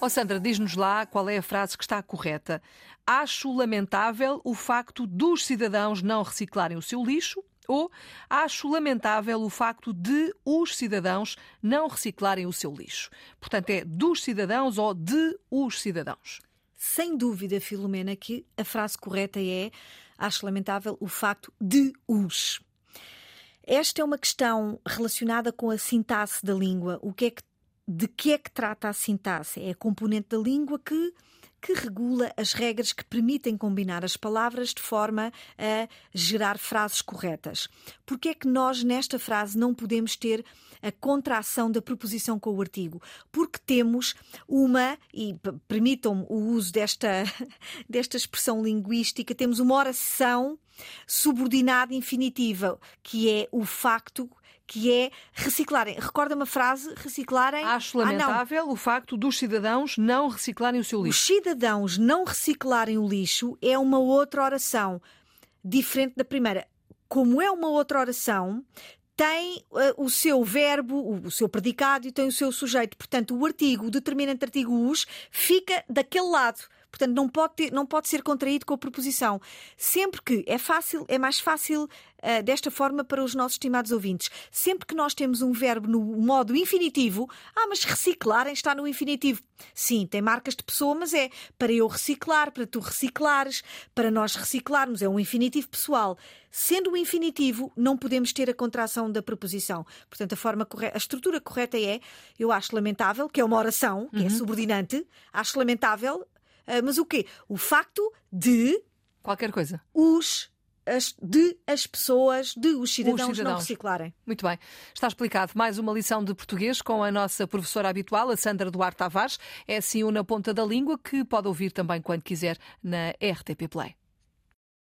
Oh Sandra, diz-nos lá qual é a frase que está correta. Acho lamentável o facto dos cidadãos não reciclarem o seu lixo ou acho lamentável o facto de os cidadãos não reciclarem o seu lixo. Portanto, é dos cidadãos ou de os cidadãos. Sem dúvida, Filomena, que a frase correta é acho lamentável o facto de os. Esta é uma questão relacionada com a sintaxe da língua. O que é que de que é que trata a sintaxe? É a componente da língua que que regula as regras que permitem combinar as palavras de forma a gerar frases corretas. Porque é que nós, nesta frase, não podemos ter a contração da proposição com o artigo? Porque temos uma, e permitam-me o uso desta, desta expressão linguística, temos uma oração subordinada infinitiva, que é o facto que é reciclarem. Recorda-me a frase, reciclarem. Acho lamentável ah, o facto dos cidadãos não reciclarem o seu lixo. Os cidadãos não reciclarem o lixo é uma outra oração, diferente da primeira. Como é uma outra oração, tem uh, o seu verbo, o, o, seu predicado e tem o seu sujeito. Portanto, o artigo, o determinante artigo us, fica daquele lado. Portanto, não pode, ter, não pode ser contraído com a preposição. Sempre que é fácil, é mais fácil uh, desta forma para os nossos estimados ouvintes. Sempre que nós temos um verbo no modo infinitivo, ah, mas reciclarem está no infinitivo. Sim, tem marcas de pessoa, mas é para eu reciclar, para tu reciclares, para nós reciclarmos. É um infinitivo pessoal. Sendo o um infinitivo, não podemos ter a contração da preposição. Portanto, a forma correta, a estrutura correta é: eu acho lamentável, que é uma oração, que é uhum. é subordinante, acho lamentável mas o quê? O facto de. Qualquer coisa. Os as, de as pessoas, de os cidadãos, os cidadãos, não reciclarem. Muito bem. Está explicado mais uma lição de português com a nossa professora habitual, a Sandra Duarte Tavares. É assim o Na Ponta da Língua que pode ouvir também quando quiser na RTP Play.